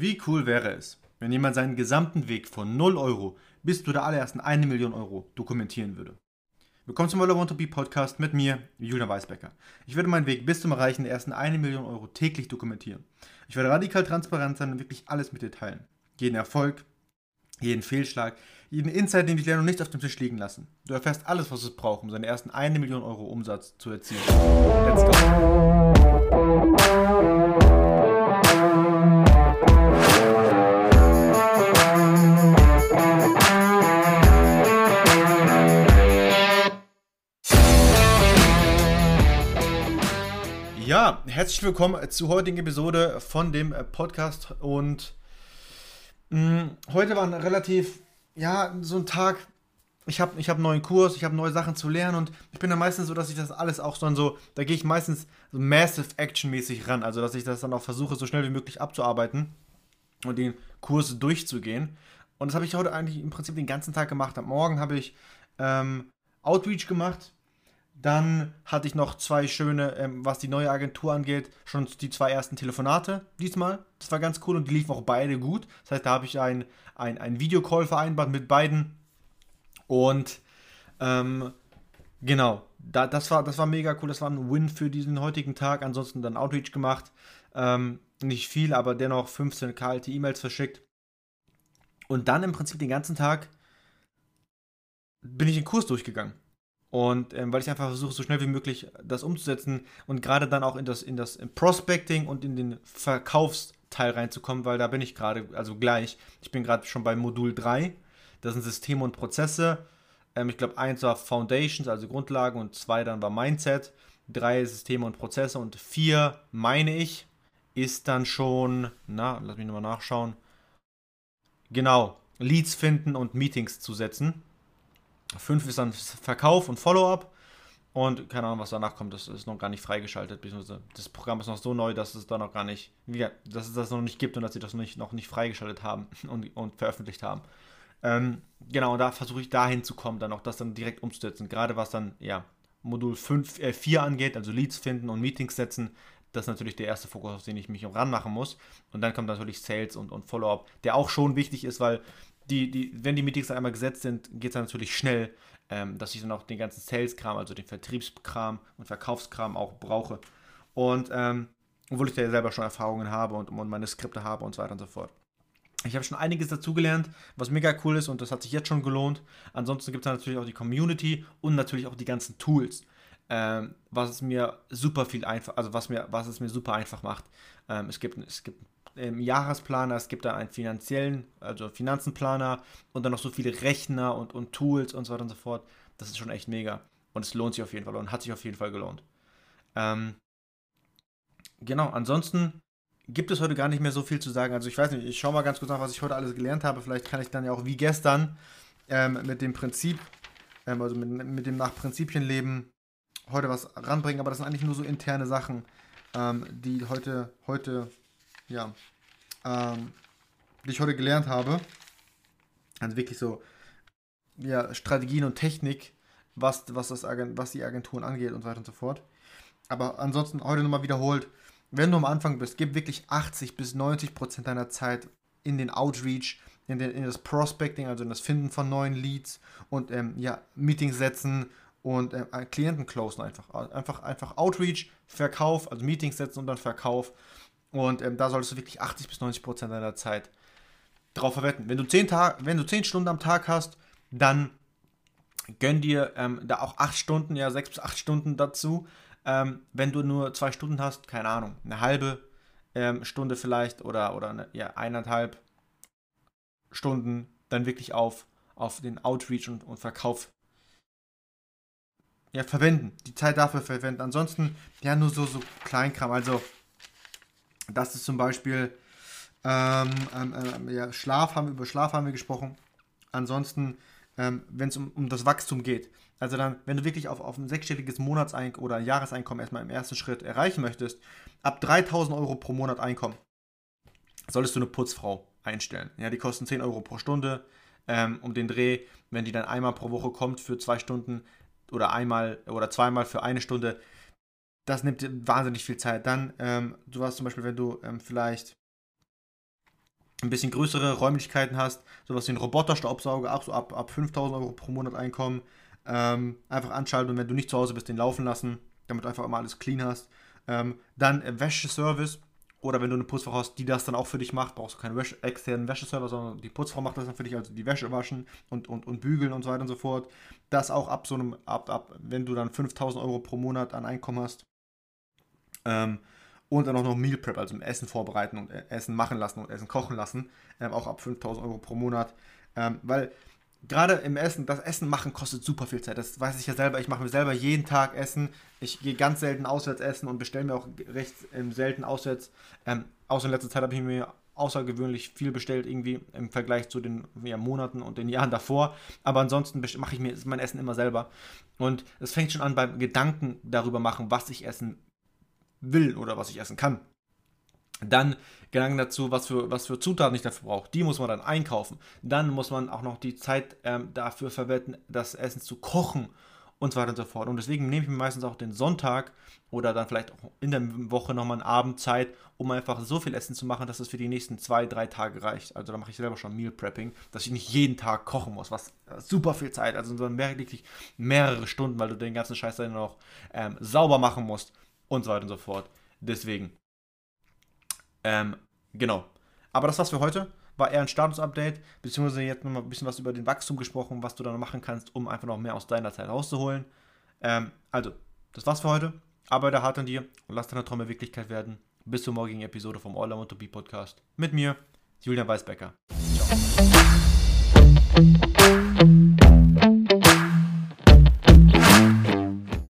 Wie cool wäre es, wenn jemand seinen gesamten Weg von 0 Euro bis zu der allerersten 1 Million Euro dokumentieren würde? Willkommen zum All I Want to Be Podcast mit mir, Julian Weisbecker. Ich werde meinen Weg bis zum Erreichen der ersten 1 Million Euro täglich dokumentieren. Ich werde radikal transparent sein und wirklich alles mit dir teilen. Jeden Erfolg, jeden Fehlschlag, jeden Insight, den ich lerne und nicht auf dem Tisch liegen lassen. Du erfährst alles, was es braucht, um seinen ersten 1 Million Euro Umsatz zu erzielen. Let's go! Ja, herzlich willkommen zur heutigen Episode von dem Podcast und mh, mm, heute war ein relativ, ja, so ein Tag, ich habe ich hab einen neuen Kurs, ich habe neue Sachen zu lernen und ich bin dann meistens so, dass ich das alles auch dann so, da gehe ich meistens so massive action-mäßig ran, also dass ich das dann auch versuche, so schnell wie möglich abzuarbeiten und den Kurs durchzugehen. Und das habe ich heute eigentlich im Prinzip den ganzen Tag gemacht. Am Morgen habe ich ähm, Outreach gemacht, dann hatte ich noch zwei schöne, ähm, was die neue Agentur angeht, schon die zwei ersten Telefonate diesmal. Das war ganz cool und die liefen auch beide gut. Das heißt, da habe ich ein, ein, ein Videocall vereinbart mit beiden. Und ähm, genau, da, das, war, das war mega cool. Das war ein Win für diesen heutigen Tag. Ansonsten dann Outreach gemacht. Ähm, nicht viel, aber dennoch 15 kalte E-Mails verschickt. Und dann im Prinzip den ganzen Tag bin ich den Kurs durchgegangen. Und ähm, weil ich einfach versuche, so schnell wie möglich das umzusetzen und gerade dann auch in das, in das Prospecting und in den Verkaufsteil reinzukommen, weil da bin ich gerade, also gleich. Ich bin gerade schon bei Modul 3. Das sind Systeme und Prozesse. Ähm, ich glaube, eins war Foundations, also Grundlagen, und zwei dann war Mindset. Drei Systeme und Prozesse und vier, meine ich, ist dann schon, na, lass mich nochmal nachschauen. Genau, Leads finden und Meetings zu setzen. 5 ist dann Verkauf und Follow-up. Und keine Ahnung, was danach kommt, das ist noch gar nicht freigeschaltet. Das Programm ist noch so neu, dass es da noch gar nicht, dass es das noch nicht gibt und dass sie das noch nicht, noch nicht freigeschaltet haben und, und veröffentlicht haben. Ähm, genau, und da versuche ich dahin zu kommen, dann auch das dann direkt umzusetzen. Gerade was dann, ja, Modul 5, äh, 4 angeht, also Leads finden und Meetings setzen, das ist natürlich der erste Fokus, auf den ich mich ranmachen muss. Und dann kommt natürlich Sales und, und Follow-up, der auch schon wichtig ist, weil die, die, wenn die Meetings dann einmal gesetzt sind, geht es dann natürlich schnell, ähm, dass ich dann auch den ganzen Sales-Kram, also den Vertriebskram und Verkaufskram auch brauche. Und ähm, obwohl ich da ja selber schon Erfahrungen habe und, und meine Skripte habe und so weiter und so fort. Ich habe schon einiges dazugelernt, was mega cool ist und das hat sich jetzt schon gelohnt. Ansonsten gibt es natürlich auch die Community und natürlich auch die ganzen Tools, ähm, was es mir super viel einfach, also was mir, was es mir super einfach macht. Ähm, es gibt, es gibt ähm, Jahresplaner, es gibt da einen finanziellen, also Finanzenplaner und dann noch so viele Rechner und, und Tools und so weiter und so fort. Das ist schon echt mega. Und es lohnt sich auf jeden Fall und hat sich auf jeden Fall gelohnt. Ähm, genau, ansonsten gibt es heute gar nicht mehr so viel zu sagen. Also ich weiß nicht, ich schaue mal ganz kurz nach, was ich heute alles gelernt habe. Vielleicht kann ich dann ja auch wie gestern ähm, mit dem Prinzip, ähm, also mit, mit dem nach Prinzipien leben, heute was ranbringen. Aber das sind eigentlich nur so interne Sachen, ähm, die heute, heute ja, ähm, die ich heute gelernt habe. Also wirklich so, ja, Strategien und Technik, was, was, das was die Agenturen angeht und so weiter und so fort. Aber ansonsten heute nochmal wiederholt, wenn du am Anfang bist, gib wirklich 80 bis 90 Prozent deiner Zeit in den Outreach, in, den, in das Prospecting, also in das Finden von neuen Leads und ähm, ja, Meetings setzen und ähm, Klienten closen einfach. Einfach, einfach Outreach, Verkauf, also Meetings setzen und dann Verkauf. Und ähm, da solltest du wirklich 80 bis 90 Prozent deiner Zeit drauf verwenden. Wenn du 10, Tag, wenn du 10 Stunden am Tag hast, dann gönn dir ähm, da auch 8 Stunden, ja 6 bis 8 Stunden dazu. Ähm, wenn du nur 2 Stunden hast, keine Ahnung, eine halbe ähm, Stunde vielleicht oder, oder eine, ja, eineinhalb Stunden dann wirklich auf, auf den Outreach und, und Verkauf ja, verwenden. Die Zeit dafür verwenden. Ansonsten ja nur so, so Kleinkram. Also das ist zum Beispiel ähm, ähm, ähm, ja, Schlaf haben über Schlaf haben wir gesprochen. Ansonsten, ähm, wenn es um, um das Wachstum geht, also dann, wenn du wirklich auf, auf ein sechsstelliges Monatseinkommen oder Jahreseinkommen erstmal im ersten Schritt erreichen möchtest, ab 3000 Euro pro Monat Einkommen, solltest du eine Putzfrau einstellen. Ja, die kosten 10 Euro pro Stunde ähm, um den Dreh. Wenn die dann einmal pro Woche kommt für zwei Stunden oder einmal oder zweimal für eine Stunde, das nimmt wahnsinnig viel Zeit. Dann, ähm, du hast zum Beispiel, wenn du ähm, vielleicht ein bisschen größere Räumlichkeiten hast, sowas wie ein Roboterstaubsauger, auch so ab, ab 5000 Euro pro Monat Einkommen, ähm, einfach anschalten und wenn du nicht zu Hause bist, den laufen lassen, damit du einfach immer alles clean hast. Ähm, dann äh, Wäscheservice oder wenn du eine Putzfrau hast, die das dann auch für dich macht, brauchst du keinen Wäsche, externen Wäscheserver, sondern die Putzfrau macht das dann für dich, also die Wäsche waschen und, und, und bügeln und so weiter und so fort. Das auch ab so einem, ab, ab, wenn du dann 5000 Euro pro Monat an Einkommen hast. Ähm, und dann auch noch Meal Prep, also Essen vorbereiten und Essen machen lassen und Essen kochen lassen, ähm, auch ab 5000 Euro pro Monat. Ähm, weil gerade im Essen, das Essen machen kostet super viel Zeit. Das weiß ich ja selber. Ich mache mir selber jeden Tag Essen. Ich gehe ganz selten auswärts essen und bestelle mir auch recht ähm, selten auswärts. Ähm, außer in letzter Zeit habe ich mir außergewöhnlich viel bestellt, irgendwie im Vergleich zu den ja, Monaten und den Jahren davor. Aber ansonsten mache ich mir mein Essen immer selber. Und es fängt schon an beim Gedanken darüber machen, was ich essen will oder was ich essen kann. Dann Gedanken dazu, was für, was für Zutaten ich dafür brauche. Die muss man dann einkaufen. Dann muss man auch noch die Zeit ähm, dafür verwenden, das Essen zu kochen und so weiter und so fort. Und deswegen nehme ich mir meistens auch den Sonntag oder dann vielleicht auch in der Woche nochmal einen Abend Zeit, um einfach so viel Essen zu machen, dass es für die nächsten zwei, drei Tage reicht. Also da mache ich selber schon Meal Prepping, dass ich nicht jeden Tag kochen muss, was super viel Zeit, also so wirklich mehrere Stunden, weil du den ganzen Scheiß dann noch ähm, sauber machen musst und so weiter und so fort. Deswegen. Ähm, genau. Aber das war's für heute. War eher ein Status-Update, beziehungsweise jetzt nochmal ein bisschen was über den Wachstum gesprochen, was du dann machen kannst, um einfach noch mehr aus deiner Zeit rauszuholen. Ähm, also, das war's für heute. Arbeite hart an dir und lass deine Träume Wirklichkeit werden. Bis zur morgigen Episode vom All I Want to Be Podcast. Mit mir, Julian Weisbecker. Ciao.